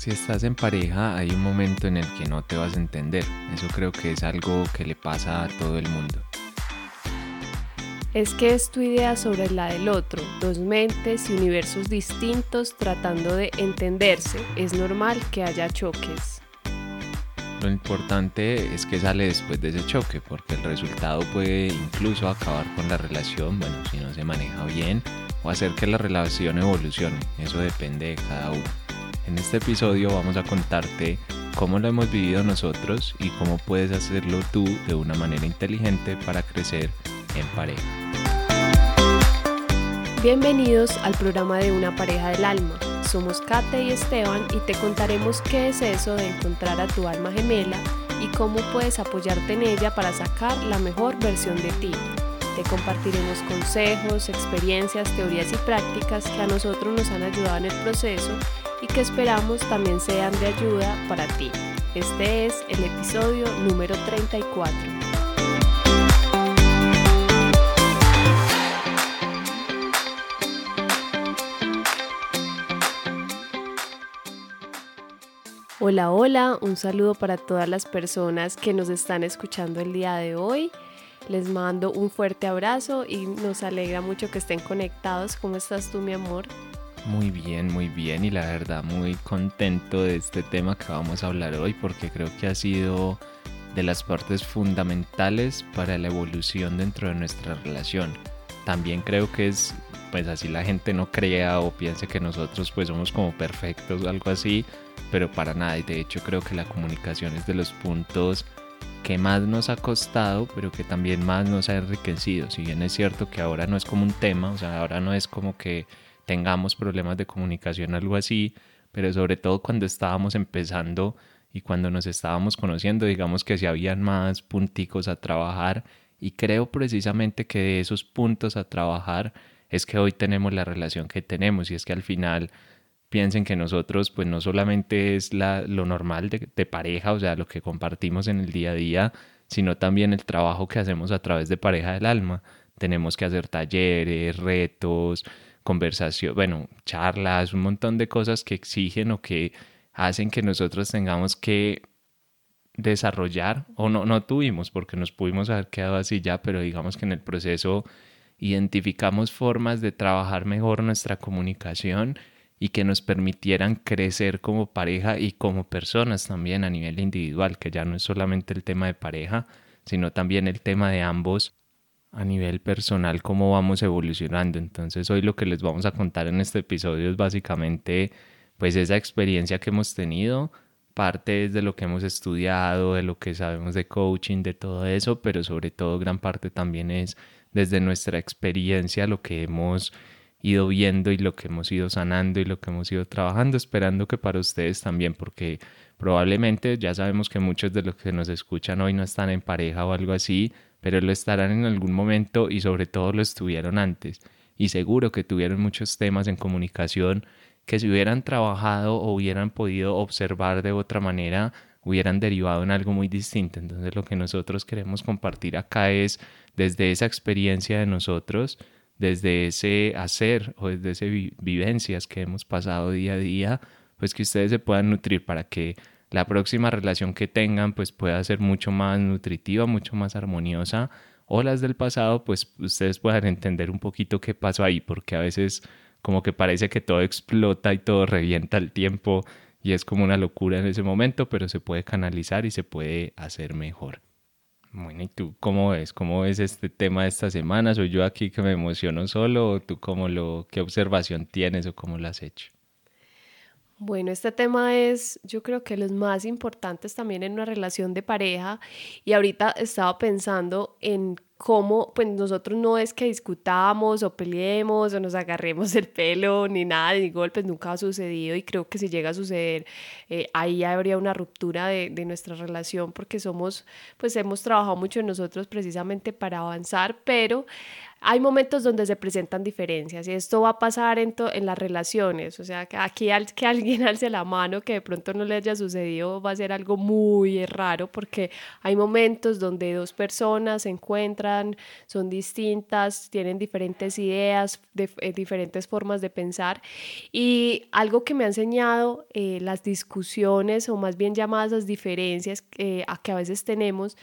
Si estás en pareja hay un momento en el que no te vas a entender. Eso creo que es algo que le pasa a todo el mundo. Es que es tu idea sobre la del otro, dos mentes y universos distintos tratando de entenderse. Es normal que haya choques. Lo importante es que sale después de ese choque, porque el resultado puede incluso acabar con la relación, bueno, si no se maneja bien, o hacer que la relación evolucione. Eso depende de cada uno. En este episodio vamos a contarte cómo lo hemos vivido nosotros y cómo puedes hacerlo tú de una manera inteligente para crecer en pareja. Bienvenidos al programa de Una pareja del alma. Somos Kate y Esteban y te contaremos qué es eso de encontrar a tu alma gemela y cómo puedes apoyarte en ella para sacar la mejor versión de ti. Te compartiremos consejos, experiencias, teorías y prácticas que a nosotros nos han ayudado en el proceso y que esperamos también sean de ayuda para ti. Este es el episodio número 34. Hola, hola, un saludo para todas las personas que nos están escuchando el día de hoy. Les mando un fuerte abrazo y nos alegra mucho que estén conectados. ¿Cómo estás tú, mi amor? Muy bien, muy bien y la verdad muy contento de este tema que vamos a hablar hoy porque creo que ha sido de las partes fundamentales para la evolución dentro de nuestra relación. También creo que es, pues así la gente no crea o piense que nosotros pues somos como perfectos o algo así, pero para nada y de hecho creo que la comunicación es de los puntos que más nos ha costado, pero que también más nos ha enriquecido. Si bien es cierto que ahora no es como un tema, o sea, ahora no es como que tengamos problemas de comunicación, algo así, pero sobre todo cuando estábamos empezando y cuando nos estábamos conociendo, digamos que si habían más punticos a trabajar y creo precisamente que de esos puntos a trabajar es que hoy tenemos la relación que tenemos y es que al final piensen que nosotros pues no solamente es la, lo normal de, de pareja, o sea, lo que compartimos en el día a día, sino también el trabajo que hacemos a través de pareja del alma. Tenemos que hacer talleres, retos, conversación, bueno, charlas, un montón de cosas que exigen o que hacen que nosotros tengamos que desarrollar, o no, no tuvimos, porque nos pudimos haber quedado así ya, pero digamos que en el proceso identificamos formas de trabajar mejor nuestra comunicación y que nos permitieran crecer como pareja y como personas también a nivel individual, que ya no es solamente el tema de pareja, sino también el tema de ambos a nivel personal cómo vamos evolucionando. Entonces hoy lo que les vamos a contar en este episodio es básicamente pues esa experiencia que hemos tenido, parte de lo que hemos estudiado, de lo que sabemos de coaching, de todo eso, pero sobre todo gran parte también es desde nuestra experiencia lo que hemos ido viendo y lo que hemos ido sanando y lo que hemos ido trabajando, esperando que para ustedes también, porque probablemente ya sabemos que muchos de los que nos escuchan hoy no están en pareja o algo así, pero lo estarán en algún momento y sobre todo lo estuvieron antes. Y seguro que tuvieron muchos temas en comunicación que si hubieran trabajado o hubieran podido observar de otra manera, hubieran derivado en algo muy distinto. Entonces lo que nosotros queremos compartir acá es desde esa experiencia de nosotros, desde ese hacer o desde esas vivencias que hemos pasado día a día, pues que ustedes se puedan nutrir para que la próxima relación que tengan pues pueda ser mucho más nutritiva, mucho más armoniosa o las del pasado pues ustedes puedan entender un poquito qué pasó ahí porque a veces como que parece que todo explota y todo revienta al tiempo y es como una locura en ese momento pero se puede canalizar y se puede hacer mejor. Bueno, ¿y tú cómo ves? ¿Cómo ves este tema de esta semana? ¿Soy yo aquí que me emociono solo o tú cómo lo, qué observación tienes o cómo lo has hecho? Bueno, este tema es yo creo que los más importantes también en una relación de pareja y ahorita estaba pensando en cómo, pues nosotros no es que discutamos o peleemos o nos agarremos el pelo ni nada de golpes, nunca ha sucedido y creo que si llega a suceder eh, ahí habría una ruptura de, de, nuestra relación porque somos, pues hemos trabajado mucho en nosotros precisamente para avanzar, pero hay momentos donde se presentan diferencias y esto va a pasar en, en las relaciones, o sea, que aquí al, que alguien alce la mano que de pronto no le haya sucedido va a ser algo muy raro porque hay momentos donde dos personas se encuentran, son distintas, tienen diferentes ideas, eh, diferentes formas de pensar. Y algo que me ha enseñado eh, las discusiones o más bien llamadas las diferencias eh, a que a veces tenemos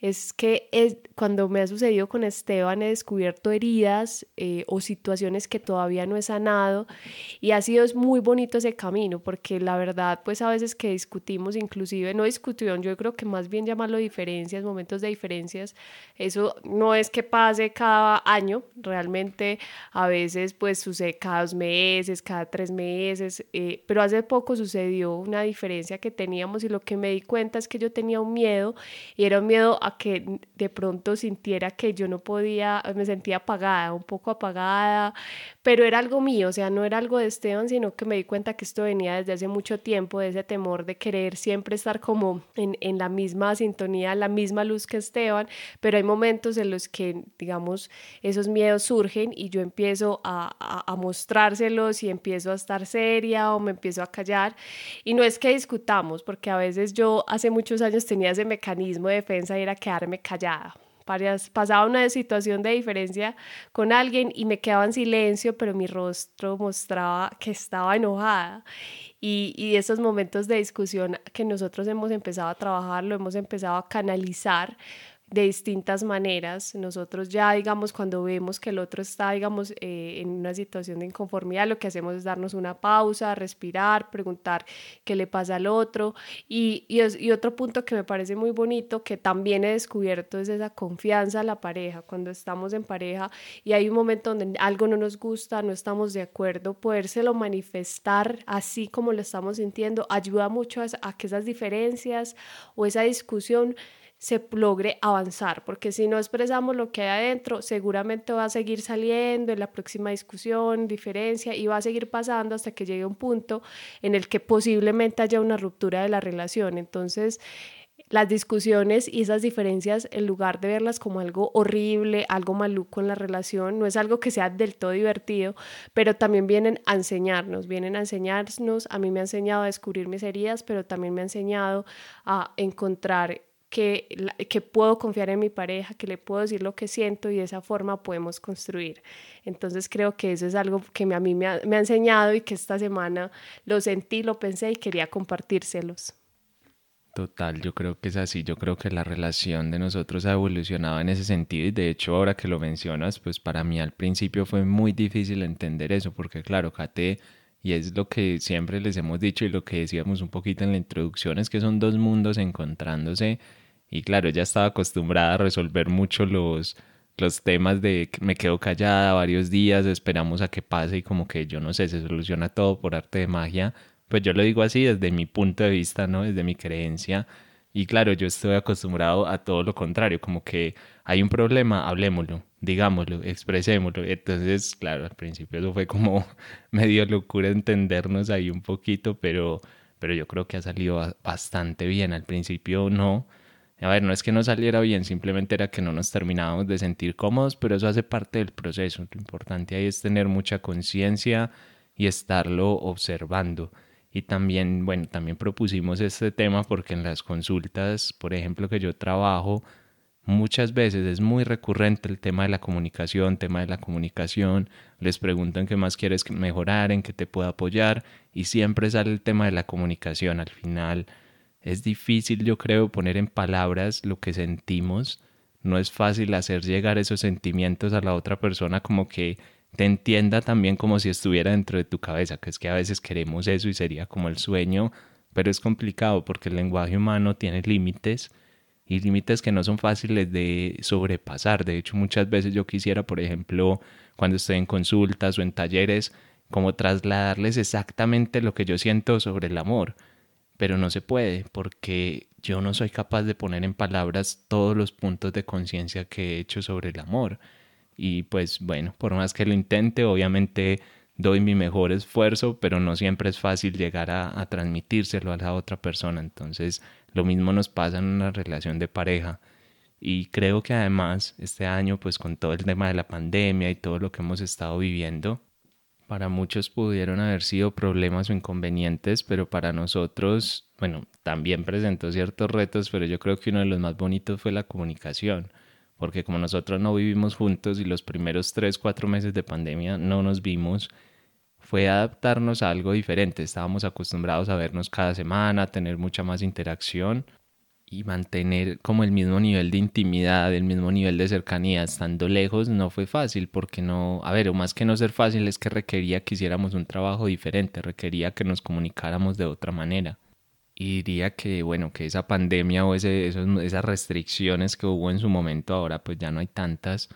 es que es, cuando me ha sucedido con Esteban he descubierto heridas eh, o situaciones que todavía no he sanado. Y ha sido muy bonito ese camino porque la verdad pues a veces que discutimos inclusive no discusión yo creo que más bien llamarlo diferencias momentos de diferencias eso no es que pase cada año. Realmente a veces pues sucede cada dos meses cada tres meses eh, pero hace poco sucedió una diferencia que teníamos y lo que me di cuenta es que yo tenía un miedo y era un miedo a que de pronto sintiera que yo no podía, me sentía apagada, un poco apagada, pero era algo mío, o sea, no era algo de Esteban, sino que me di cuenta que esto venía desde hace mucho tiempo, de ese temor de querer siempre estar como en, en la misma sintonía, la misma luz que Esteban, pero hay momentos en los que, digamos, esos miedos surgen y yo empiezo a, a, a mostrárselos y empiezo a estar seria o me empiezo a callar. Y no es que discutamos, porque a veces yo hace muchos años tenía ese mecanismo de defensa y era quedarme callada pasaba una situación de diferencia con alguien y me quedaba en silencio, pero mi rostro mostraba que estaba enojada. Y, y esos momentos de discusión que nosotros hemos empezado a trabajar, lo hemos empezado a canalizar de distintas maneras. Nosotros ya, digamos, cuando vemos que el otro está, digamos, eh, en una situación de inconformidad, lo que hacemos es darnos una pausa, respirar, preguntar qué le pasa al otro. Y, y, otro punto que me parece muy bonito, que también he descubierto, es esa confianza a la pareja. Cuando estamos en pareja y hay un momento donde algo no nos gusta, no estamos de acuerdo, podérselo manifestar así como lo estamos sintiendo, ayuda mucho a, a que esas diferencias o esa discusión se logre avanzar, porque si no expresamos lo que hay adentro, seguramente va a seguir saliendo en la próxima discusión, diferencia, y va a seguir pasando hasta que llegue un punto en el que posiblemente haya una ruptura de la relación. Entonces, las discusiones y esas diferencias, en lugar de verlas como algo horrible, algo maluco en la relación, no es algo que sea del todo divertido, pero también vienen a enseñarnos, vienen a enseñarnos, a mí me ha enseñado a descubrir mis heridas, pero también me ha enseñado a encontrar que, puedo confiar en mi pareja, que le puedo decir lo que siento y de esa forma podemos construir. Entonces creo que eso es algo que a mí me ha, me ha enseñado y que esta semana lo sentí, lo pensé y quería compartírselos. Total, yo creo que es así, yo creo que la relación de nosotros ha evolucionado en ese sentido y de hecho ahora que lo mencionas, pues para mí al principio fue muy difícil entender eso porque claro, Kate, y es lo que siempre les hemos dicho y lo que decíamos un poquito en la introducción, es que son dos mundos encontrándose y claro, ella estaba acostumbrada a resolver mucho los, los temas de me quedo callada varios días, esperamos a que pase y como que yo no sé, se soluciona todo por arte de magia. Pues yo lo digo así desde mi punto de vista, ¿no? Desde mi creencia. Y claro, yo estoy acostumbrado a todo lo contrario, como que hay un problema, hablemoslo, digámoslo, expresémoslo. Entonces, claro, al principio eso fue como medio locura entendernos ahí un poquito, pero, pero yo creo que ha salido bastante bien. Al principio no, a ver, no es que no saliera bien, simplemente era que no nos terminábamos de sentir cómodos, pero eso hace parte del proceso. Lo importante ahí es tener mucha conciencia y estarlo observando. Y también, bueno, también propusimos este tema porque en las consultas, por ejemplo, que yo trabajo, muchas veces es muy recurrente el tema de la comunicación, tema de la comunicación, les preguntan qué más quieres mejorar, en qué te puedo apoyar y siempre sale el tema de la comunicación. Al final es difícil, yo creo, poner en palabras lo que sentimos. No es fácil hacer llegar esos sentimientos a la otra persona como que te entienda también como si estuviera dentro de tu cabeza, que es que a veces queremos eso y sería como el sueño, pero es complicado porque el lenguaje humano tiene límites y límites que no son fáciles de sobrepasar. De hecho, muchas veces yo quisiera, por ejemplo, cuando estoy en consultas o en talleres, como trasladarles exactamente lo que yo siento sobre el amor pero no se puede porque yo no soy capaz de poner en palabras todos los puntos de conciencia que he hecho sobre el amor. Y pues bueno, por más que lo intente, obviamente doy mi mejor esfuerzo, pero no siempre es fácil llegar a, transmitírselo a la otra persona. Entonces, lo mismo nos pasa en una relación de pareja. Y creo que además este año, pues con todo el tema de la pandemia y todo lo que hemos estado viviendo, para muchos pudieron haber sido problemas o inconvenientes, pero para nosotros, bueno, también presentó ciertos retos, pero yo creo que uno de los más bonitos fue la comunicación, porque como nosotros no vivimos juntos y los primeros tres, cuatro meses de pandemia no nos vimos, fue adaptarnos a algo diferente. Estábamos acostumbrados a vernos cada semana, a tener mucha más interacción y mantener como el mismo nivel de intimidad, el mismo nivel de cercanía, estando lejos, no fue fácil porque no, a ver, o más que no ser fácil es que requería que hiciéramos un trabajo diferente, requería que nos comunicáramos de otra manera. Y diría que, bueno, que esa pandemia o ese, esas restricciones que hubo en su momento, ahora pues ya no hay tantas,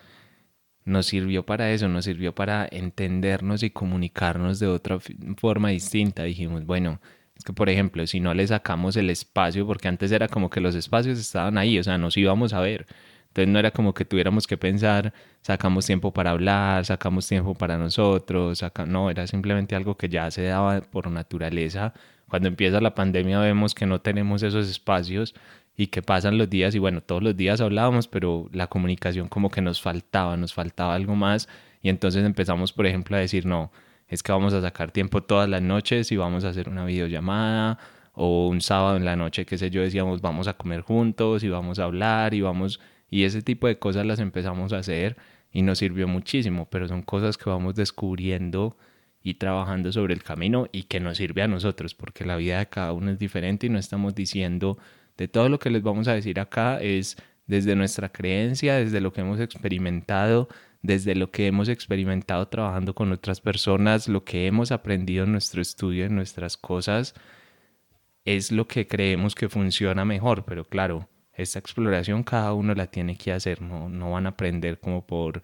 nos sirvió para eso, nos sirvió para entendernos y comunicarnos de otra forma distinta. Dijimos, bueno, que, por ejemplo, si no le sacamos el espacio, porque antes era como que los espacios estaban ahí, o sea, nos íbamos a ver. Entonces no era como que tuviéramos que pensar, sacamos tiempo para hablar, sacamos tiempo para nosotros, no, era simplemente algo que ya se daba por naturaleza. Cuando empieza la pandemia vemos que no tenemos esos espacios y que pasan los días y bueno, todos los días hablábamos, pero la comunicación como que nos faltaba, nos faltaba algo más y entonces empezamos, por ejemplo, a decir, no, es que vamos a sacar tiempo todas las noches y vamos a hacer una videollamada o un sábado en la noche, qué sé yo, decíamos vamos a comer juntos y vamos a hablar y vamos y ese tipo de cosas las empezamos a hacer y nos sirvió muchísimo, pero son cosas que vamos descubriendo y trabajando sobre el camino y que nos sirve a nosotros, porque la vida de cada uno es diferente y no estamos diciendo de todo lo que les vamos a decir acá es desde nuestra creencia, desde lo que hemos experimentado, desde lo que hemos experimentado trabajando con otras personas, lo que hemos aprendido en nuestro estudio, en nuestras cosas, es lo que creemos que funciona mejor, pero claro, esta exploración cada uno la tiene que hacer, no, no van a aprender como por,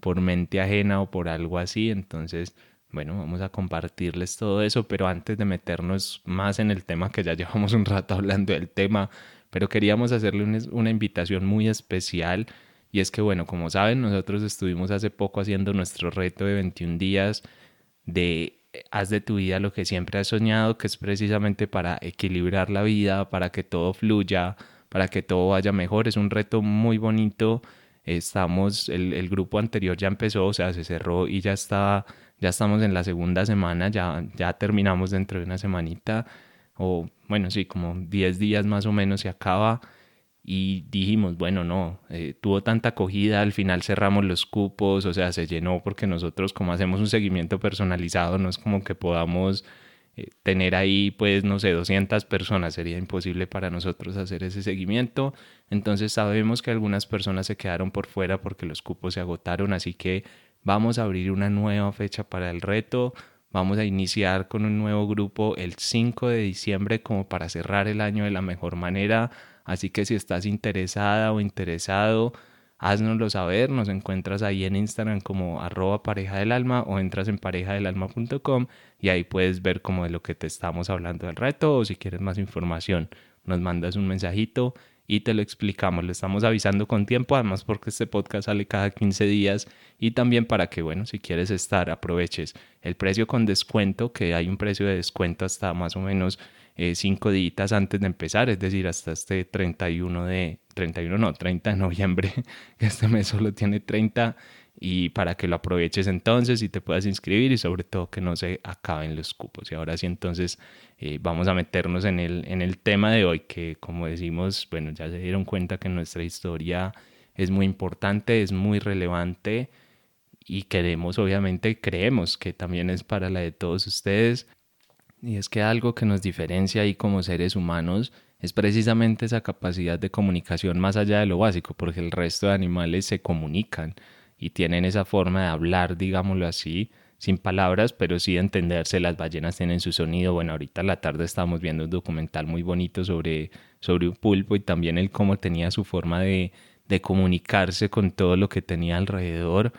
por mente ajena o por algo así, entonces, bueno, vamos a compartirles todo eso, pero antes de meternos más en el tema, que ya llevamos un rato hablando del tema, pero queríamos hacerle una invitación muy especial y es que, bueno, como saben, nosotros estuvimos hace poco haciendo nuestro reto de 21 días de haz de tu vida lo que siempre has soñado, que es precisamente para equilibrar la vida, para que todo fluya, para que todo vaya mejor. Es un reto muy bonito. Estamos, el, el grupo anterior ya empezó, o sea, se cerró y ya está, ya estamos en la segunda semana, ya, ya terminamos dentro de una semanita, o bueno, sí, como 10 días más o menos se acaba y dijimos, bueno, no, eh, tuvo tanta acogida, al final cerramos los cupos, o sea, se llenó porque nosotros como hacemos un seguimiento personalizado, no es como que podamos eh, tener ahí, pues, no sé, 200 personas, sería imposible para nosotros hacer ese seguimiento, entonces sabemos que algunas personas se quedaron por fuera porque los cupos se agotaron, así que vamos a abrir una nueva fecha para el reto, Vamos a iniciar con un nuevo grupo el 5 de diciembre como para cerrar el año de la mejor manera. Así que si estás interesada o interesado, haznoslo saber. Nos encuentras ahí en Instagram como arroba pareja del alma o entras en parejadelalma.com y ahí puedes ver como de lo que te estamos hablando del reto o si quieres más información nos mandas un mensajito y te lo explicamos. Le estamos avisando con tiempo, además porque este podcast sale cada 15 días y también para que, bueno, si quieres estar, aproveches el precio con descuento, que hay un precio de descuento hasta más o menos eh, cinco días antes de empezar, es decir, hasta este 31 de, 31 no, 30 de noviembre, este mes solo tiene 30 y para que lo aproveches entonces y te puedas inscribir y sobre todo que no se acaben los cupos. Y ahora sí entonces eh, vamos a meternos en el, en el tema de hoy que como decimos, bueno, ya se dieron cuenta que nuestra historia es muy importante, es muy relevante y queremos, obviamente, creemos que también es para la de todos ustedes. Y es que algo que nos diferencia ahí como seres humanos es precisamente esa capacidad de comunicación más allá de lo básico, porque el resto de animales se comunican y tienen esa forma de hablar, digámoslo así, sin palabras, pero sí de entenderse. Las ballenas tienen su sonido. Bueno, ahorita a la tarde estábamos viendo un documental muy bonito sobre, sobre un pulpo y también el cómo tenía su forma de, de comunicarse con todo lo que tenía alrededor.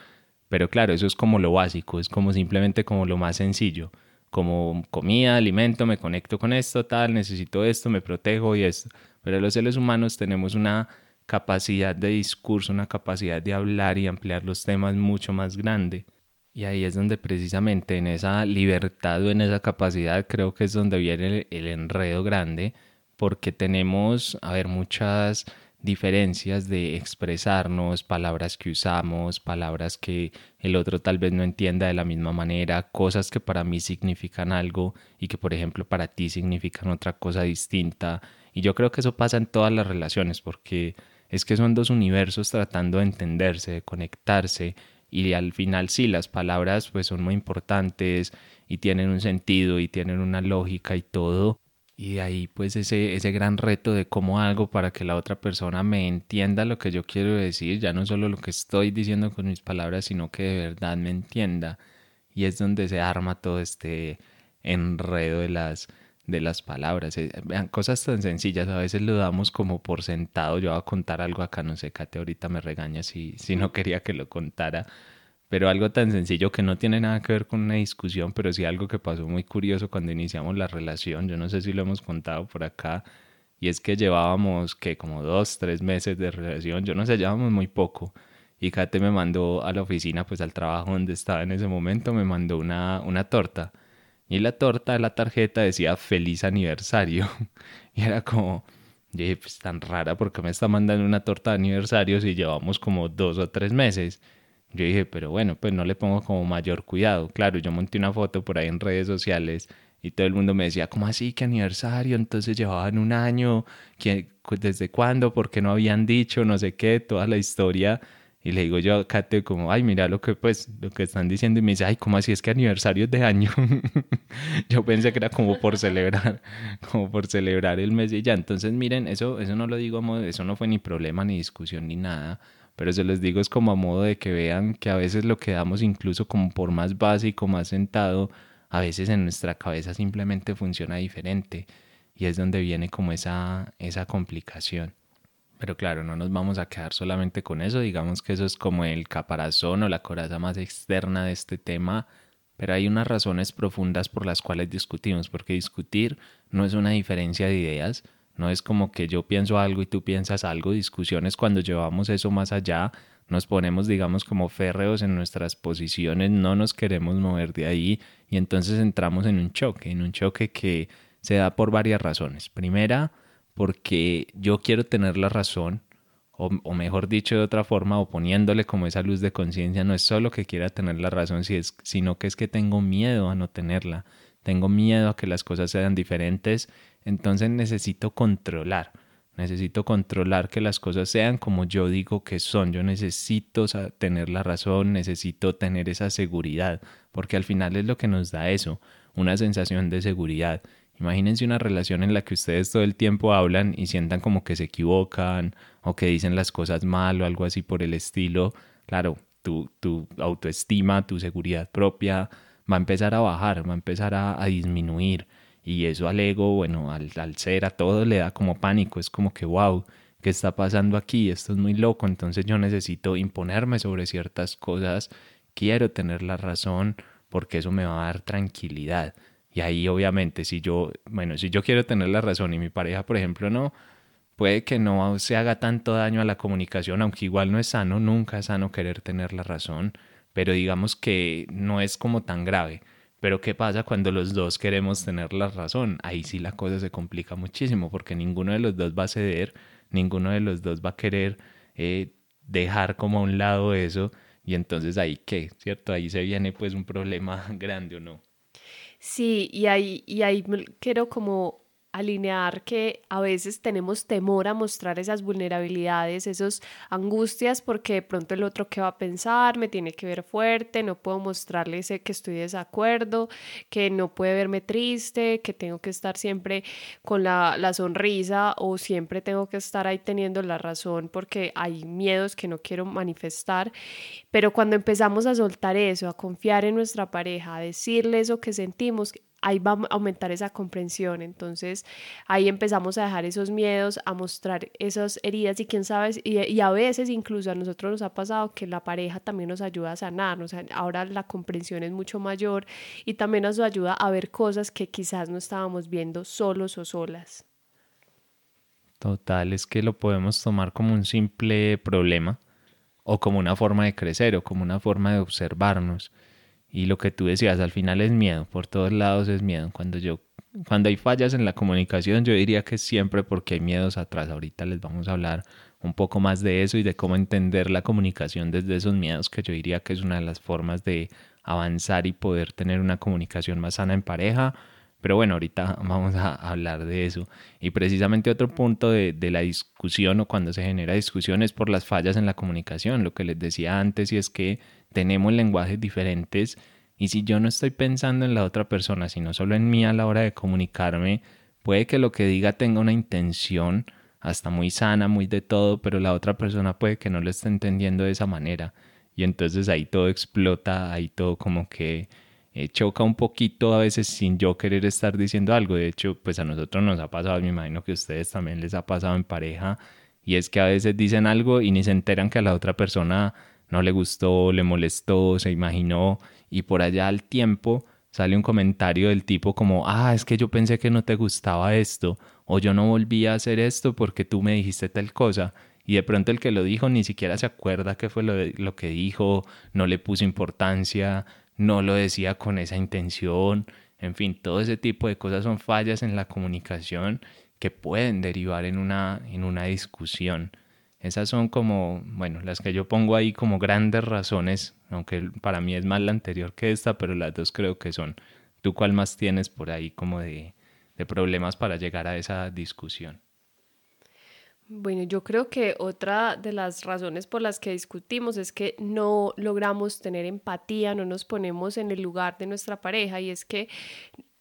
Pero claro, eso es como lo básico, es como simplemente como lo más sencillo. Como comida, alimento, me conecto con esto, tal, necesito esto, me protejo y esto. Pero los seres humanos tenemos una capacidad de discurso, una capacidad de hablar y ampliar los temas mucho más grande. Y ahí es donde precisamente en esa libertad o en esa capacidad creo que es donde viene el, enredo grande, porque tenemos, a ver, muchas diferencias de expresarnos, palabras que usamos, palabras que el otro tal vez no entienda de la misma manera, cosas que para mí significan algo y que por ejemplo para ti significan otra cosa distinta. Y yo creo que eso pasa en todas las relaciones porque es que son dos universos tratando de entenderse, de conectarse y al final sí, las palabras pues son muy importantes y tienen un sentido y tienen una lógica y todo, y de ahí pues ese, ese gran reto de cómo hago para que la otra persona me entienda lo que yo quiero decir, ya no solo lo que estoy diciendo con mis palabras, sino que de verdad me entienda. Y es donde se arma todo este enredo de las, de las palabras. Eh, vean, cosas tan sencillas, a veces lo damos como por sentado. Yo voy a contar algo acá, no sé, Kate ahorita me regaña si, si no quería que lo contara pero algo tan sencillo que no tiene nada que ver con una discusión, pero sí algo que pasó muy curioso cuando iniciamos la relación, yo no sé si lo hemos contado por acá, y es que llevábamos que como dos, tres meses de relación, yo no sé, llevábamos muy poco, y Kate me mandó a la oficina, pues al trabajo donde estaba en ese momento, me mandó una, una torta, y la torta, la tarjeta decía feliz aniversario, y era como... Yo dije, pues tan rara, porque me está mandando una torta de aniversario si llevamos como dos o tres meses? Yo dije, pero bueno, pues no le pongo como mayor cuidado. Claro, yo monté una foto por ahí en redes sociales y todo el mundo me decía, ¿cómo así? ¿Qué aniversario? Entonces llevaban un año, ¿desde cuándo? ¿Por qué no habían dicho? No sé qué, toda la historia. Y le digo yo a Kate como, ay, mira lo que pues, lo que están diciendo. Y me dice, ay, ¿cómo así es que aniversario de año? yo pensé que era como por celebrar, como por celebrar el mes y ya. Entonces, miren, eso, eso no lo digo, eso no fue ni problema, ni discusión, ni nada pero se les digo es como a modo de que vean que a veces lo que damos incluso como por más básico, más sentado, a veces en nuestra cabeza simplemente funciona diferente. Y es donde viene como esa, esa complicación. Pero claro, no nos vamos a quedar solamente con eso, digamos que eso es como el caparazón o la coraza más externa de este tema, pero hay unas razones profundas por las cuales discutimos, porque discutir no es una diferencia de ideas, no es como que yo pienso algo y tú piensas algo. Discusiones cuando llevamos eso más allá, nos ponemos, digamos, como férreos en nuestras posiciones, no nos queremos mover de ahí y entonces entramos en un choque, en un choque que se da por varias razones. Primera, porque yo quiero tener la razón, o, mejor dicho de otra forma, o poniéndole como esa luz de conciencia, no es solo que quiera tener la razón, sino que es que tengo miedo a no tenerla, tengo miedo a que las cosas sean diferentes entonces necesito controlar, necesito controlar que las cosas sean como yo digo que son. Yo necesito tener la razón, necesito tener esa seguridad, porque al final es lo que nos da eso, una sensación de seguridad. Imagínense una relación en la que ustedes todo el tiempo hablan y sientan como que se equivocan o que dicen las cosas mal o algo así por el estilo. Claro, tu, tu autoestima, tu seguridad propia va a empezar a bajar, va a empezar a disminuir y eso al ego, bueno, al, al ser, a todo le da como pánico, es como que, wow, ¿qué está pasando aquí? Esto es muy loco, entonces yo necesito imponerme sobre ciertas cosas, quiero tener la razón porque eso me va a dar tranquilidad. Y ahí obviamente si yo, bueno, si yo quiero tener la razón y mi pareja, por ejemplo, no, puede que no se haga tanto daño a la comunicación, aunque igual no es sano, nunca es sano querer tener la razón, pero digamos que no es como tan grave. Pero ¿qué pasa cuando los dos queremos tener la razón? Ahí sí la cosa se complica muchísimo porque ninguno de los dos va a ceder, ninguno de los dos va a querer eh, dejar como a un lado eso y entonces ahí qué, ¿cierto? Ahí se viene pues un problema grande o no. Sí, y ahí, y ahí quiero como alinear que a veces tenemos temor a mostrar esas vulnerabilidades, esas angustias, porque de pronto el otro que va a pensar, me tiene que ver fuerte, no puedo mostrarle que estoy de desacuerdo, que no puede verme triste, que tengo que estar siempre con la, la sonrisa o siempre tengo que estar ahí teniendo la razón porque hay miedos que no quiero manifestar. Pero cuando empezamos a soltar eso, a confiar en nuestra pareja, a decirle eso que sentimos, ahí va a aumentar esa comprensión. Entonces ahí empezamos a dejar esos miedos, a mostrar esas heridas y quién sabe, y, a veces incluso a nosotros nos ha pasado que la pareja también nos ayuda a sanar, ahora la comprensión es mucho mayor y también nos ayuda a ver cosas que quizás no estábamos viendo solos o solas. Total, es que lo podemos tomar como un simple problema o como una forma de crecer o como una forma de observarnos y lo que tú decías, al final es miedo, por todos lados es miedo. Cuando yo cuando hay fallas en la comunicación, yo diría que siempre porque hay miedos atrás. Ahorita les vamos a hablar un poco más de eso y de cómo entender la comunicación desde esos miedos, que yo diría que es una de las formas de avanzar y poder tener una comunicación más sana en pareja. Pero bueno, ahorita vamos a hablar de eso. Y precisamente otro punto de, de, la discusión o cuando se genera discusión es por las fallas en la comunicación, lo que les decía antes, y es que tenemos lenguajes diferentes y si yo no estoy pensando en la otra persona, sino solo en mí a la hora de comunicarme, puede que lo que diga tenga una intención hasta muy sana, muy de todo, pero la otra persona puede que no lo esté entendiendo de esa manera. Y entonces ahí todo explota, ahí todo como que eh, choca un poquito a veces sin yo querer estar diciendo algo. De hecho, pues a nosotros nos ha pasado, me imagino que a ustedes también les ha pasado en pareja, y es que a veces dicen algo y ni se enteran que a la otra persona no le gustó, le molestó, se imaginó y por allá al tiempo sale un comentario del tipo como, ah, es que yo pensé que no te gustaba esto, o yo no volví a hacer esto porque tú me dijiste tal cosa, y de pronto el que lo dijo ni siquiera se acuerda qué fue lo, lo que dijo, no le puso importancia, no lo decía con esa intención, en fin, todo ese tipo de cosas son fallas en la comunicación que pueden derivar en una, en una discusión. Esas son como, bueno, las que yo pongo ahí como grandes razones, aunque para mí es más la anterior que esta, pero las dos creo que son. ¿Tú cuál más tienes por ahí como de, de problemas para llegar a esa discusión? Bueno, yo creo que otra de las razones por las que discutimos es que no logramos tener empatía, no nos ponemos en el lugar de nuestra pareja y es que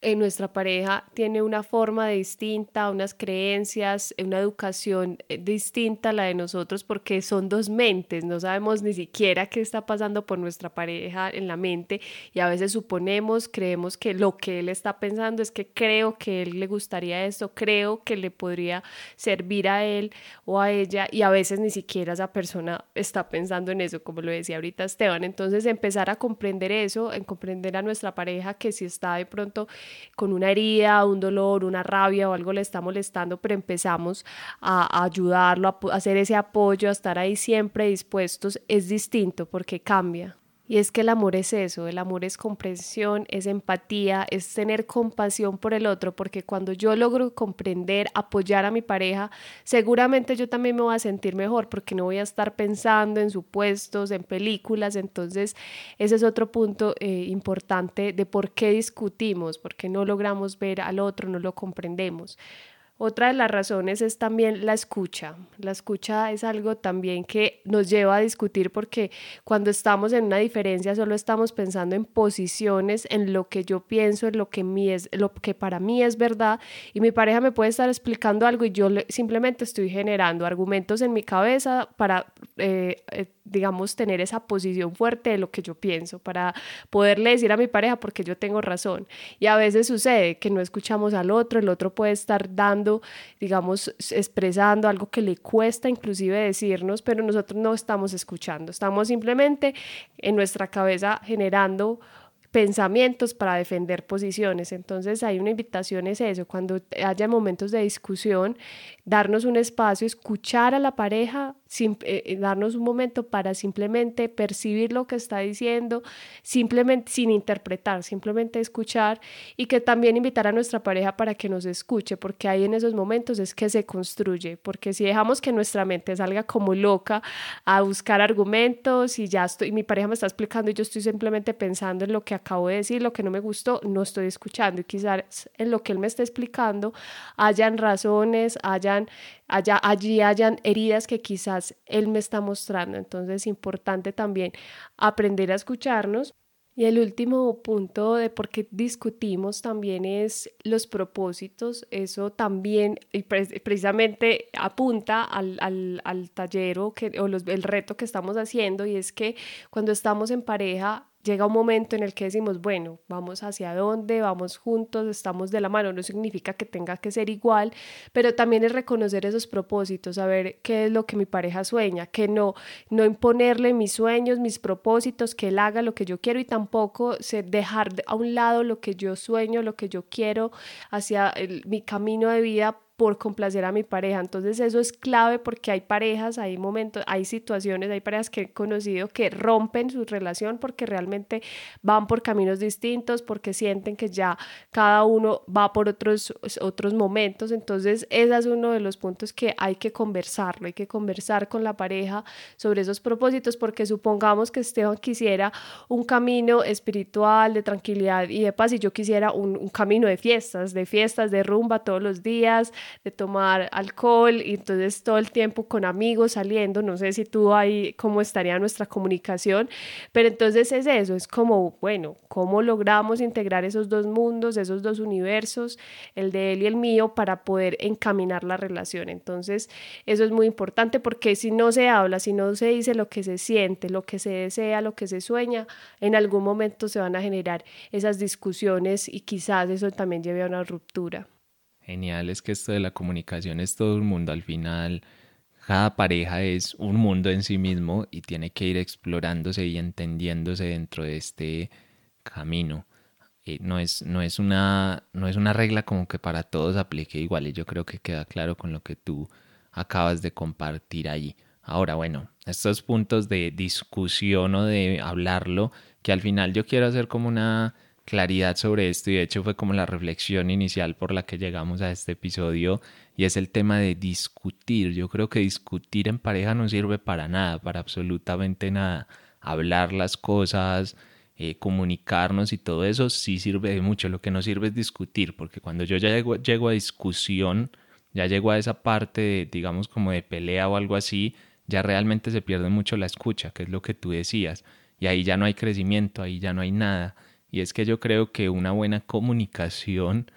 en nuestra pareja tiene una forma distinta, unas creencias, una educación eh, distinta a la de nosotros porque son dos mentes, no sabemos ni siquiera qué está pasando por nuestra pareja en la mente y a veces suponemos, creemos que lo que él está pensando es que creo que él le gustaría esto, creo que le podría servir a él o a ella y a veces ni siquiera esa persona está pensando en eso, como lo decía ahorita Esteban. Entonces empezar a comprender eso, en comprender a nuestra pareja que si está de pronto con una herida, un dolor, una rabia o algo le está molestando, pero empezamos a, ayudarlo, a hacer ese apoyo, a estar ahí siempre dispuestos, es distinto porque cambia. Y es que el amor es eso, el amor es comprensión, es empatía, es tener compasión por el otro, porque cuando yo logro comprender, apoyar a mi pareja, seguramente yo también me voy a sentir mejor, porque no voy a estar pensando en supuestos, en películas, entonces ese es otro punto eh, importante de por qué discutimos, porque no logramos ver al otro, no lo comprendemos. Otra de las razones es también la escucha. La escucha es algo también que nos lleva a discutir porque cuando estamos en una diferencia solo estamos pensando en posiciones, en lo que yo pienso, en lo que, mí es, lo que para mí es verdad y mi pareja me puede estar explicando algo y yo simplemente estoy generando argumentos en mi cabeza para eh, eh, digamos, tener esa posición fuerte de lo que yo pienso, para poderle decir a mi pareja porque yo tengo razón. Y a veces sucede que no escuchamos al otro, el otro puede estar dando, digamos, expresando algo que le cuesta inclusive decirnos, pero nosotros no estamos escuchando, estamos simplemente en nuestra cabeza generando pensamientos para defender posiciones. Entonces hay una invitación es eso, cuando haya momentos de discusión, darnos un espacio, escuchar a la pareja, eh, eh, darnos un momento para simplemente percibir lo que está diciendo, simplemente sin interpretar, simplemente escuchar y que también invitar a nuestra pareja para que nos escuche, porque ahí en esos momentos es que se construye, porque si dejamos que nuestra mente salga como loca a buscar argumentos y ya estoy, mi pareja me está explicando y yo estoy simplemente pensando en lo que acabo de decir, lo que no me gustó, no estoy escuchando. Y quizás en lo que él me está explicando hayan razones, hayan, haya, allí hayan heridas que quizás él me está mostrando. Entonces es importante también aprender a escucharnos. Y el último punto de por qué discutimos también es los propósitos. Eso también precisamente apunta al, al, al taller o, que, o los, el reto que estamos haciendo y es que cuando estamos en pareja llega un momento en el que decimos, bueno, vamos hacia dónde, vamos juntos, estamos de la mano, no significa que tenga que ser igual, pero también es reconocer esos propósitos, saber qué es lo que mi pareja sueña, que no, no imponerle mis sueños, mis propósitos, que él haga lo que yo quiero y tampoco dejar a un lado lo que yo sueño, lo que yo quiero hacia mi camino de vida por complacer a mi pareja. Entonces eso es clave porque hay parejas, hay momentos, hay situaciones, hay parejas que he conocido que rompen su relación porque realmente van por caminos distintos, porque sienten que ya cada uno va por otros, otros momentos. Entonces ese es uno de los puntos que hay que conversarlo, hay que conversar con la pareja sobre esos propósitos porque supongamos que Esteban quisiera un camino espiritual de tranquilidad y de paz y yo quisiera un, un camino de fiestas, de fiestas, de rumba todos los días, de tomar alcohol y entonces todo el tiempo con amigos saliendo, no sé si tú ahí cómo estaría nuestra comunicación, pero entonces es eso, es como, bueno, ¿cómo logramos integrar esos dos mundos, esos dos universos, el de él y el mío, para poder encaminar la relación? Entonces, eso es muy importante porque si no se habla, si no se dice lo que se siente, lo que se desea, lo que se sueña, en algún momento se van a generar esas discusiones y quizás eso también lleve a una ruptura genial es que esto de la comunicación es todo un mundo. Al final, cada pareja es un mundo en sí mismo y tiene que ir explorándose y entendiéndose dentro de este camino. Eh, no, es, no, es una, no es una regla como que para todos aplique igual y yo creo que queda claro con lo que tú acabas de compartir ahí. Ahora, bueno, estos puntos de discusión o de hablarlo, que al final yo quiero hacer como una claridad sobre esto y de hecho fue como la reflexión inicial por la que llegamos a este episodio y es el tema de discutir. Yo creo que discutir en pareja no sirve para nada, para absolutamente nada. Hablar las cosas, eh, comunicarnos y todo eso sí sirve de mucho. Lo que no sirve es discutir, porque cuando yo ya llego, llego a discusión, ya llego a esa parte, de, digamos, como de pelea o algo así, ya realmente se pierde mucho la escucha, que es lo que tú decías. Y ahí ya no hay crecimiento, ahí ya no hay nada. Y es que yo creo que una buena comunicación,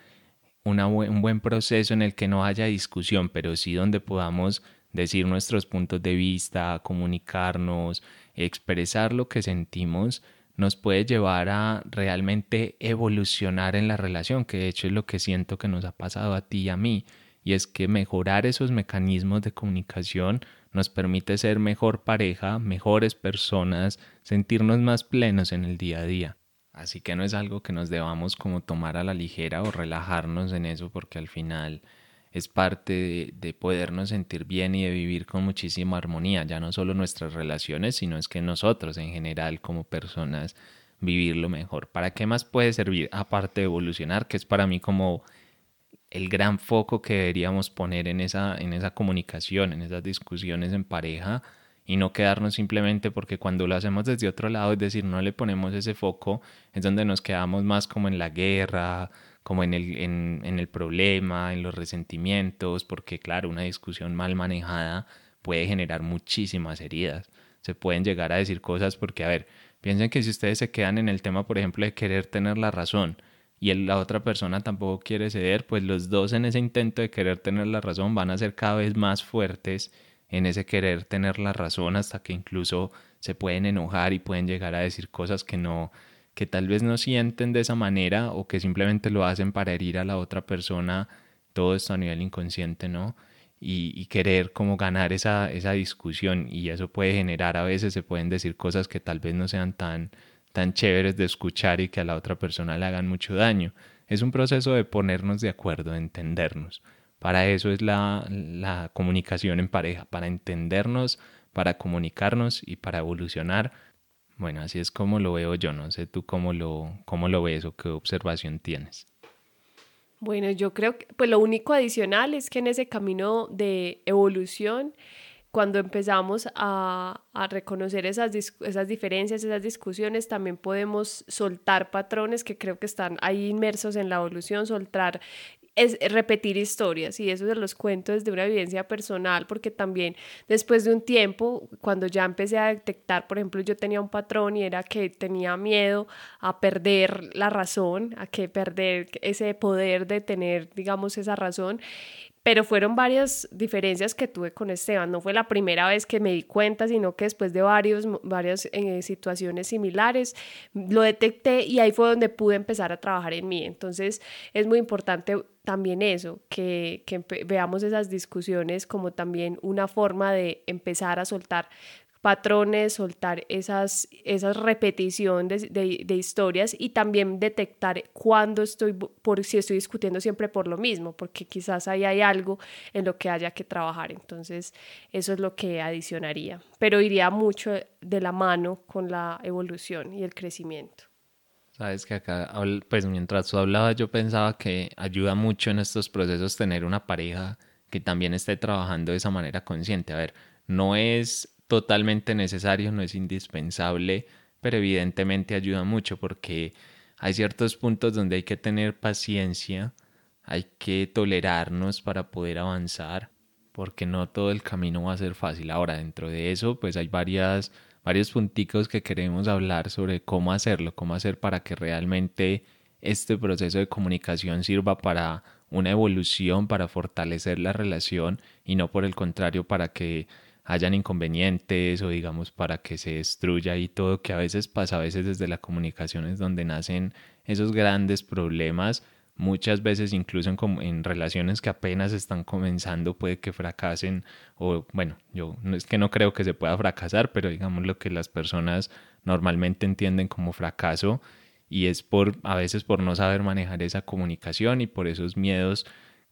un buen proceso en el que no haya discusión, pero sí donde podamos decir nuestros puntos de vista, comunicarnos, expresar lo que sentimos, nos puede llevar a realmente evolucionar en la relación, que de hecho es lo que siento que nos ha pasado a ti y a mí, y es que mejorar esos mecanismos de comunicación nos permite ser mejor pareja, mejores personas, sentirnos más plenos en el día a día. Así que no es algo que nos debamos como tomar a la ligera o relajarnos en eso porque al final es parte de, podernos sentir bien y de vivir con muchísima armonía, ya no solo nuestras relaciones, sino es que nosotros en general como personas vivirlo mejor. ¿Para qué más puede servir aparte de evolucionar? Que es para mí como el gran foco que deberíamos poner en esa, en esa comunicación, en esas discusiones en pareja y no quedarnos simplemente porque cuando lo hacemos desde otro lado, es decir, no le ponemos ese foco, es donde nos quedamos más como en la guerra, como en el, en, el problema, en los resentimientos, porque claro, una discusión mal manejada puede generar muchísimas heridas. Se pueden llegar a decir cosas porque, a ver, piensen que si ustedes se quedan en el tema, por ejemplo, de querer tener la razón, y la otra persona tampoco quiere ceder, pues los dos en ese intento de querer tener la razón van a ser cada vez más fuertes en ese querer tener la razón hasta que incluso se pueden enojar y pueden llegar a decir cosas que no que tal vez no sienten de esa manera o que simplemente lo hacen para herir a la otra persona, todo esto a nivel inconsciente, ¿no? Y, querer como ganar esa, esa discusión y eso puede generar a veces se pueden decir cosas que tal vez no sean tan, tan chéveres de escuchar y que a la otra persona le hagan mucho daño. Es un proceso de ponernos de acuerdo, de entendernos. Para eso es la, comunicación en pareja, para entendernos, para comunicarnos y para evolucionar. Bueno, así es como lo veo yo. No sé tú cómo lo, cómo lo ves o qué observación tienes. Bueno, yo creo que pues lo único adicional es que en ese camino de evolución, cuando empezamos a, a reconocer esas, esas diferencias, esas discusiones, también podemos soltar patrones que creo que están ahí inmersos en la evolución, soltar es repetir historias y eso se los cuento desde una evidencia personal porque también después de un tiempo cuando ya empecé a detectar por ejemplo yo tenía un patrón y era que tenía miedo a perder la razón a que perder ese poder de tener digamos esa razón pero fueron varias diferencias que tuve con Esteban. No fue la primera vez que me di cuenta, sino que después de varios, varias eh, situaciones similares lo detecté y ahí fue donde pude empezar a trabajar en mí. Entonces es muy importante también eso, que, que veamos esas discusiones como también una forma de empezar a soltar patrones, soltar esas, esas repeticiones de, de, historias y también detectar cuando estoy, por si estoy discutiendo siempre por lo mismo, porque quizás ahí hay algo en lo que haya que trabajar. Entonces, eso es lo que adicionaría, pero iría mucho de la mano con la evolución y el crecimiento. Sabes que acá, pues mientras tú hablabas, yo pensaba que ayuda mucho en estos procesos tener una pareja que también esté trabajando de esa manera consciente. A ver, no es totalmente necesario, no es indispensable, pero evidentemente ayuda mucho porque hay ciertos puntos donde hay que tener paciencia, hay que tolerarnos para poder avanzar, porque no todo el camino va a ser fácil. Ahora, dentro de eso, pues hay varias, varios punticos que queremos hablar sobre cómo hacerlo, cómo hacer para que realmente este proceso de comunicación sirva para una evolución, para fortalecer la relación y no por el contrario para que hayan inconvenientes o digamos para que se destruya y todo que a veces pasa, a veces desde la comunicación es donde nacen esos grandes problemas, muchas veces incluso en, en, relaciones que apenas están comenzando puede que fracasen o bueno, yo no es que no creo que se pueda fracasar, pero digamos lo que las personas normalmente entienden como fracaso y es por a veces por no saber manejar esa comunicación y por esos miedos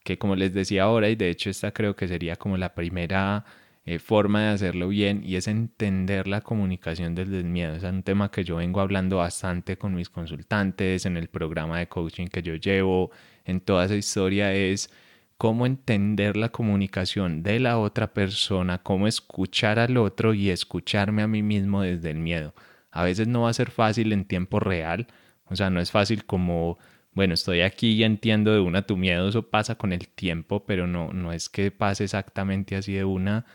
que como les decía ahora y de hecho esta creo que sería como la primera eh, forma de hacerlo bien y es entender la comunicación desde el miedo. Es un tema que yo vengo hablando bastante con mis consultantes, en el programa de coaching que yo llevo, en toda esa historia es cómo entender la comunicación de la otra persona, cómo escuchar al otro y escucharme a mí mismo desde el miedo. A veces no va a ser fácil en tiempo real, o sea, no es fácil como, bueno, estoy aquí y entiendo de una tu miedo, eso pasa con el tiempo, pero no, no es que pase exactamente así de una,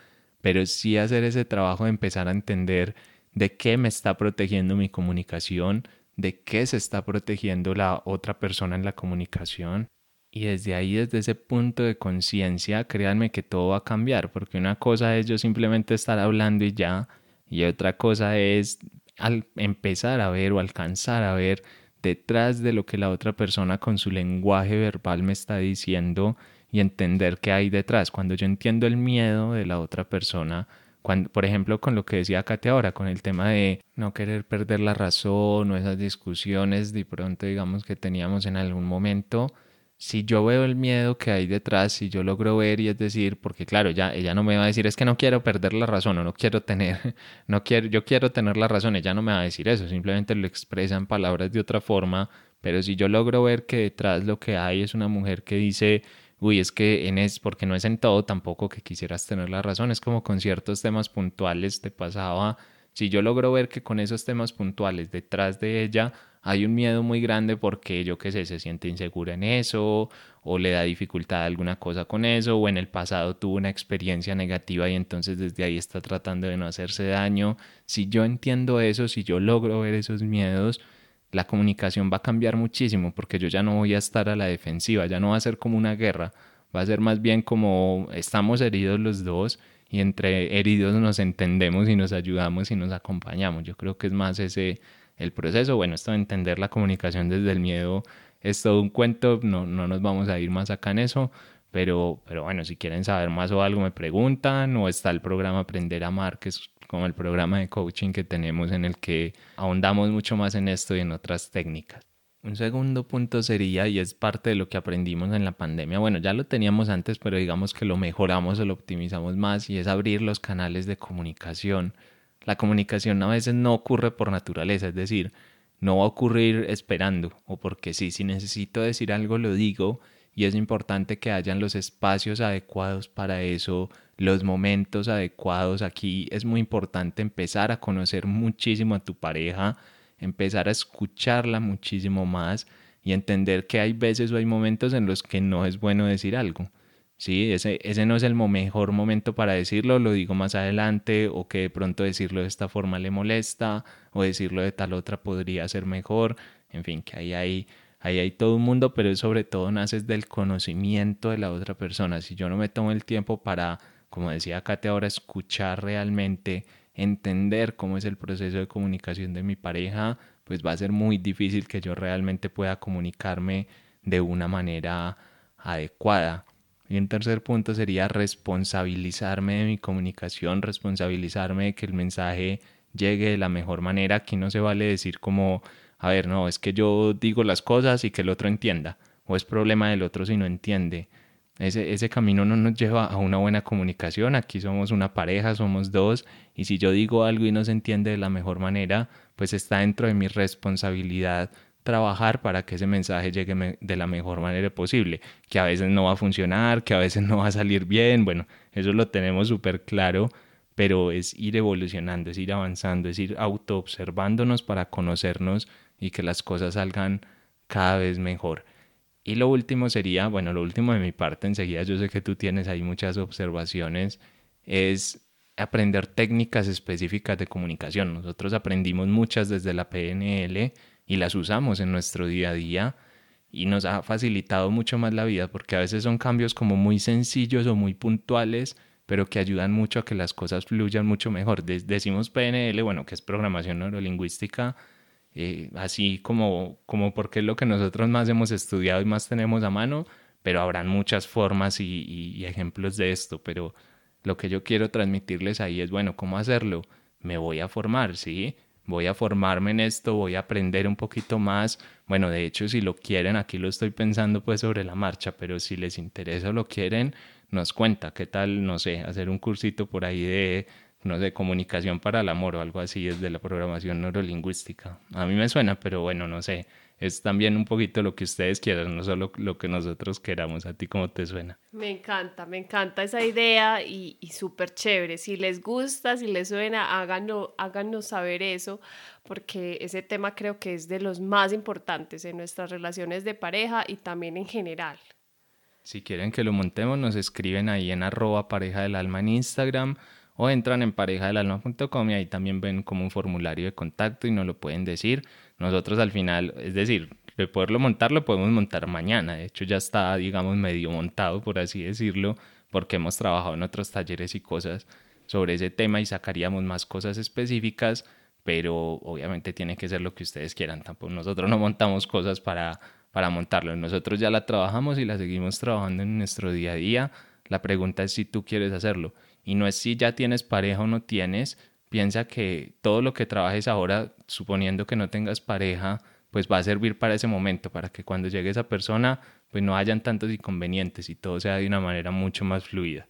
pero sí hacer ese trabajo de empezar a entender de qué me está protegiendo mi comunicación, de qué se está protegiendo la otra persona en la comunicación. Y desde ahí, desde ese punto de conciencia, créanme que todo va a cambiar, porque una cosa es yo simplemente estar hablando y ya, y otra cosa es al empezar a ver o alcanzar a ver detrás de lo que la otra persona con su lenguaje verbal me está diciendo y entender qué hay detrás. Cuando yo entiendo el miedo de la otra persona, cuando, por ejemplo, con lo que decía Kate ahora, con el tema de no querer perder la razón o esas discusiones de pronto, digamos, que teníamos en algún momento, si yo veo el miedo que hay detrás, si yo logro ver y es decir, porque claro, ya ella no me va a decir es que no quiero perder la razón o no quiero tener, no quiero, yo quiero tener la razón, ella no me va a decir eso, simplemente lo expresa en palabras de otra forma, pero si yo logro ver que detrás lo que hay es una mujer que dice, uy, es que en es, porque no es en todo tampoco que quisieras tener la razón, es como con ciertos temas puntuales te pasaba, si yo logro ver que con esos temas puntuales detrás de ella hay un miedo muy grande porque yo qué sé, se siente insegura en eso o le da dificultad a alguna cosa con eso o en el pasado tuvo una experiencia negativa y entonces desde ahí está tratando de no hacerse daño. Si yo entiendo eso, si yo logro ver esos miedos, la comunicación va a cambiar muchísimo porque yo ya no voy a estar a la defensiva, ya no va a ser como una guerra, va a ser más bien como estamos heridos los dos y entre heridos nos entendemos y nos ayudamos y nos acompañamos. Yo creo que es más ese el proceso. Bueno, esto de entender la comunicación desde el miedo es todo un cuento, no, no nos vamos a ir más acá en eso, pero, pero bueno, si quieren saber más o algo me preguntan o está el programa Aprender a Amar, que es como el programa de coaching que tenemos en el que ahondamos mucho más en esto y en otras técnicas. Un segundo punto sería, y es parte de lo que aprendimos en la pandemia, bueno, ya lo teníamos antes, pero digamos que lo mejoramos o lo optimizamos más, y es abrir los canales de comunicación. La comunicación a veces no ocurre por naturaleza, es decir, no va a ocurrir esperando o porque sí, si necesito decir algo lo digo y es importante que hayan los espacios adecuados para eso, los momentos adecuados. Aquí es muy importante empezar a conocer muchísimo a tu pareja, empezar a escucharla muchísimo más y entender que hay veces o hay momentos en los que no es bueno decir algo. Sí, ese, ese no es el mejor momento para decirlo, lo digo más adelante, o que de pronto decirlo de esta forma le molesta, o decirlo de tal otra podría ser mejor. En fin, que ahí hay ahí hay todo un mundo, pero sobre todo naces del conocimiento de la otra persona. Si yo no me tomo el tiempo para, como decía Kate ahora, escuchar realmente, entender cómo es el proceso de comunicación de mi pareja, pues va a ser muy difícil que yo realmente pueda comunicarme de una manera adecuada. Y un tercer punto sería responsabilizarme de mi comunicación, responsabilizarme de que el mensaje llegue de la mejor manera. Aquí no se vale decir como, a ver, no, es que yo digo las cosas y que el otro entienda, o es problema del otro si no entiende. Ese, ese camino no nos lleva a una buena comunicación. Aquí somos una pareja, somos dos, y si yo digo algo y no se entiende de la mejor manera, pues está dentro de mi responsabilidad trabajar para que ese mensaje llegue de la mejor manera posible, que a veces no va a funcionar, que a veces no va a salir bien, bueno, eso lo tenemos súper claro, pero es ir evolucionando, es ir avanzando, es ir autoobservándonos para conocernos y que las cosas salgan cada vez mejor. Y lo último sería, bueno, lo último de mi parte, enseguida yo sé que tú tienes ahí muchas observaciones, es aprender técnicas específicas de comunicación. Nosotros aprendimos muchas desde la PNL y las usamos en nuestro día a día y nos ha facilitado mucho más la vida porque a veces son cambios como muy sencillos o muy puntuales, pero que ayudan mucho a que las cosas fluyan mucho mejor. decimos PNL, bueno, que es programación neurolingüística, eh, así como, como porque es lo que nosotros más hemos estudiado y más tenemos a mano, pero habrán muchas formas y, ejemplos de esto, pero lo que yo quiero transmitirles ahí es, bueno, ¿cómo hacerlo? Me voy a formar, ¿sí? Voy a formarme en esto, voy a aprender un poquito más. Bueno, de hecho, si lo quieren, aquí lo estoy pensando pues sobre la marcha, pero si les interesa o lo quieren, nos cuenta qué tal, no sé, hacer un cursito por ahí de no sé, comunicación para el amor o algo así, es de la programación neurolingüística. A mí me suena, pero bueno, no sé, es también un poquito lo que ustedes quieran, no solo lo que nosotros queramos. ¿A ti cómo te suena? Me encanta, me encanta esa idea y, y súper chévere. Si les gusta, si les suena, háganos, háganos saber eso, porque ese tema creo que es de los más importantes en nuestras relaciones de pareja y también en general. Si quieren que lo montemos, nos escriben ahí en arroba pareja del alma en Instagram o entran en parejadelalma.com y ahí también ven como un formulario de contacto y nos lo pueden decir. Nosotros al final, es decir, de poderlo montar lo podemos montar mañana. De hecho ya está, digamos, medio montado, por así decirlo, porque hemos trabajado en otros talleres y cosas sobre ese tema y sacaríamos más cosas específicas, pero obviamente tiene que ser lo que ustedes quieran. Tampoco nosotros no montamos cosas para, para montarlo. Nosotros ya la trabajamos y la seguimos trabajando en nuestro día a día. La pregunta es si tú quieres hacerlo. Y no es si ya tienes pareja o no tienes, piensa que todo lo que trabajes ahora, suponiendo que no tengas pareja, pues va a servir para ese momento, para que cuando llegue esa persona, pues no hayan tantos inconvenientes y todo sea de una manera mucho más fluida.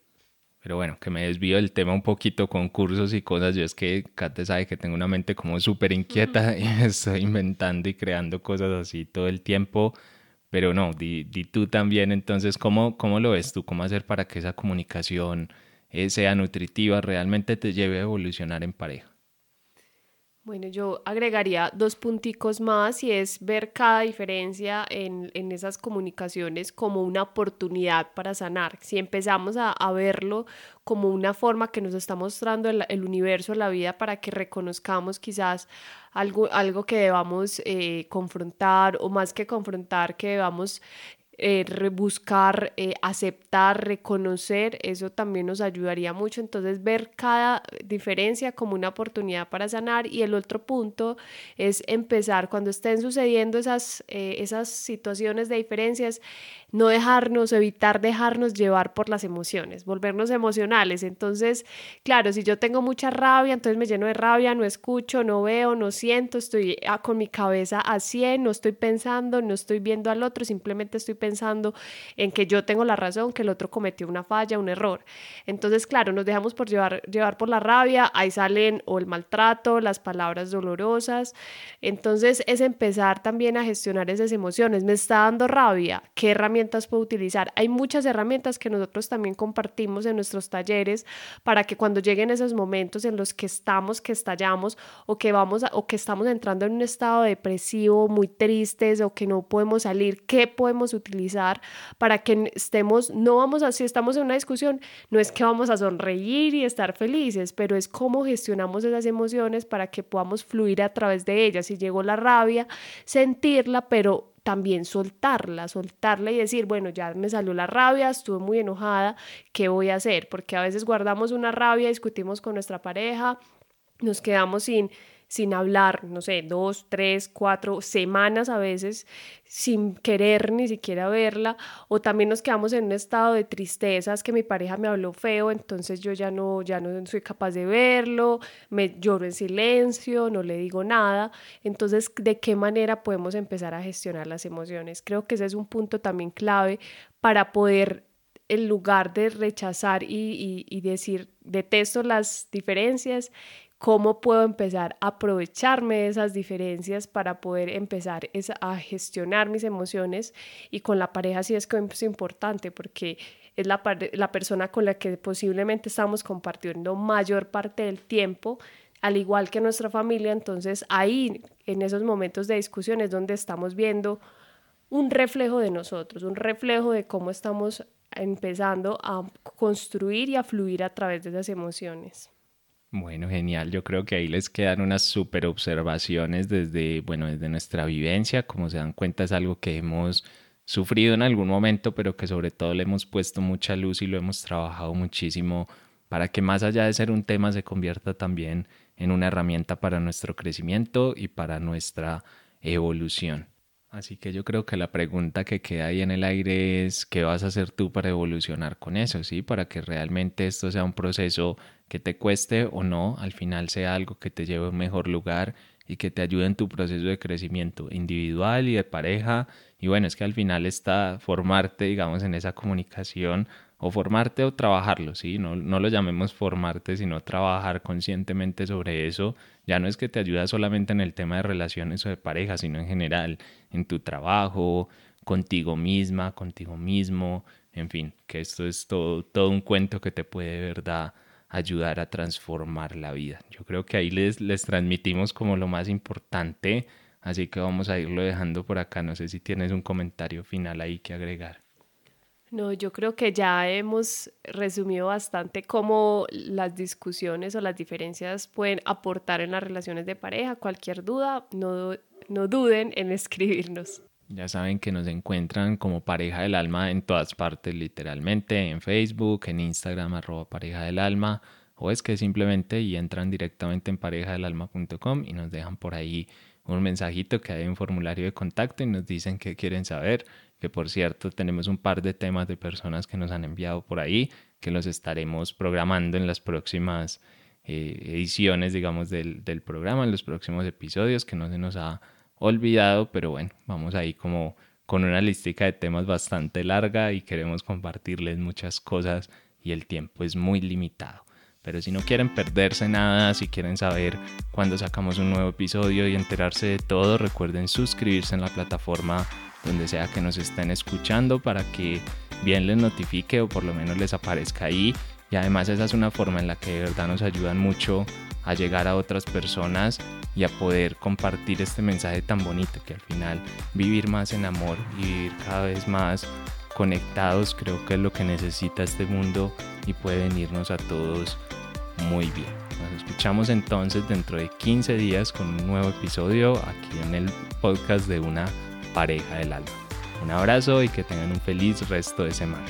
Pero bueno, que me desvío del tema un poquito con cursos y cosas. Yo es que Kate sabe que tengo una mente como súper inquieta y estoy inventando y creando cosas así todo el tiempo. Pero no, di, di, tú también, entonces, ¿cómo, ¿cómo lo ves tú? ¿Cómo hacer para que esa comunicación eh, sea nutritiva, realmente te lleve a evolucionar en pareja. Bueno, yo agregaría dos punticos más y es ver cada diferencia en, en esas comunicaciones como una oportunidad para sanar. Si empezamos a, a verlo como una forma que nos está mostrando el, el, universo, la vida, para que reconozcamos quizás algo, algo que debamos eh, confrontar o más que confrontar, que debamos eh, buscar, eh, aceptar, reconocer, eso también nos ayudaría mucho. Entonces, ver cada diferencia como una oportunidad para sanar. Y el otro punto es empezar cuando estén sucediendo esas, eh, esas situaciones de diferencias, no dejarnos, evitar dejarnos llevar por las emociones, volvernos emocionales. Entonces, claro, si yo tengo mucha rabia, entonces me lleno de rabia, no escucho, no veo, no siento, estoy ah, con mi cabeza a 100, no estoy pensando, no estoy viendo al otro, simplemente estoy pensando en que yo tengo la razón, que el otro cometió una falla, un error. Entonces, claro, nos dejamos por llevar, llevar por la rabia, ahí salen o el maltrato, las palabras dolorosas. Entonces, es empezar también a gestionar esas emociones. Me está dando rabia, ¿qué herramientas puedo utilizar. Hay muchas herramientas que nosotros también compartimos en nuestros talleres para que cuando lleguen esos momentos en los que estamos, que estallamos o que vamos o que estamos entrando en un estado depresivo, muy tristes o que no podemos salir, ¿qué podemos utilizar para que estemos, no vamos a, si estamos en una discusión, no es que vamos a sonreír y estar felices, pero es cómo gestionamos esas emociones para que podamos fluir a través de ellas. Si llegó la rabia, sentirla, pero también soltarla, soltarla y decir, bueno, ya me salió la rabia, estuve muy enojada, ¿qué voy a hacer? Porque a veces guardamos una rabia, discutimos con nuestra pareja, nos quedamos sin, sin hablar, no sé, dos, tres, cuatro semanas a veces sin querer ni siquiera verla, o también nos quedamos en un estado de tristeza, es que mi pareja me habló feo, entonces yo ya no, ya no soy capaz de verlo, me lloro en silencio, no le digo nada, entonces, ¿de qué manera podemos empezar a gestionar las emociones? Creo que ese es un punto también clave para poder en lugar de rechazar y, y, decir detesto las diferencias, cómo puedo empezar a aprovecharme de esas diferencias para poder empezar a gestionar mis emociones y con la pareja sí es que es importante porque es la, la persona con la que posiblemente estamos compartiendo mayor parte del tiempo al igual que nuestra familia, entonces ahí en esos momentos de discusión es donde estamos viendo un reflejo de nosotros, un reflejo de cómo estamos empezando a construir y a fluir a través de esas emociones. Bueno, genial. Yo creo que ahí les quedan unas super observaciones desde, bueno, desde nuestra vivencia. Como se dan cuenta, es algo que hemos sufrido en algún momento, pero que sobre todo le hemos puesto mucha luz y lo hemos trabajado muchísimo para que más allá de ser un tema se convierta también en una herramienta para nuestro crecimiento y para nuestra evolución. Así que yo creo que la pregunta que queda ahí en el aire es qué vas a hacer tú para evolucionar con eso, ¿sí? Para que realmente esto sea un proceso que te cueste o no, al final sea algo que te lleve a un mejor lugar y que te ayude en tu proceso de crecimiento individual y de pareja. Y bueno, es que al final está formarte, digamos, en esa comunicación o formarte o trabajarlo, ¿sí? No, no lo llamemos formarte, sino trabajar conscientemente sobre eso. Ya no es que te ayuda solamente en el tema de relaciones o de pareja, sino en general, en tu trabajo, contigo misma, contigo mismo, en fin, que esto es todo, todo un cuento que te puede de verdad ayudar a transformar la vida. Yo creo que ahí les, les transmitimos como lo más importante, así que vamos a irlo dejando por acá. No sé si tienes un comentario final ahí que agregar. No, yo creo que ya hemos resumido bastante cómo las discusiones o las diferencias pueden aportar en las relaciones de pareja. Cualquier duda, no, no duden en escribirnos. Ya saben que nos encuentran como pareja del alma en todas partes, literalmente, en Facebook, en Instagram, arroba pareja del alma, o es que simplemente y entran directamente en parejadelalma.com y nos dejan por ahí un mensajito que hay un formulario de contacto y nos dicen qué quieren saber que por cierto tenemos un par de temas de personas que nos han enviado por ahí, que los estaremos programando en las próximas eh, ediciones, digamos, del, del, programa, en los próximos episodios, que no se nos ha olvidado, pero bueno, vamos ahí como con una listica de temas bastante larga y queremos compartirles muchas cosas y el tiempo es muy limitado. Pero si no quieren perderse nada, si quieren saber cuándo sacamos un nuevo episodio y enterarse de todo, recuerden suscribirse en la plataforma donde sea que nos estén escuchando para que bien les notifique o por lo menos les aparezca ahí. Y además esa es una forma en la que de verdad nos ayudan mucho a llegar a otras personas y a poder compartir este mensaje tan bonito que al final vivir más en amor y vivir cada vez más conectados creo que es lo que necesita este mundo y puede venirnos a todos muy bien. Nos escuchamos entonces dentro de 15 días con un nuevo episodio aquí en el podcast de una pareja del alma. Un abrazo y que tengan un feliz resto de semana.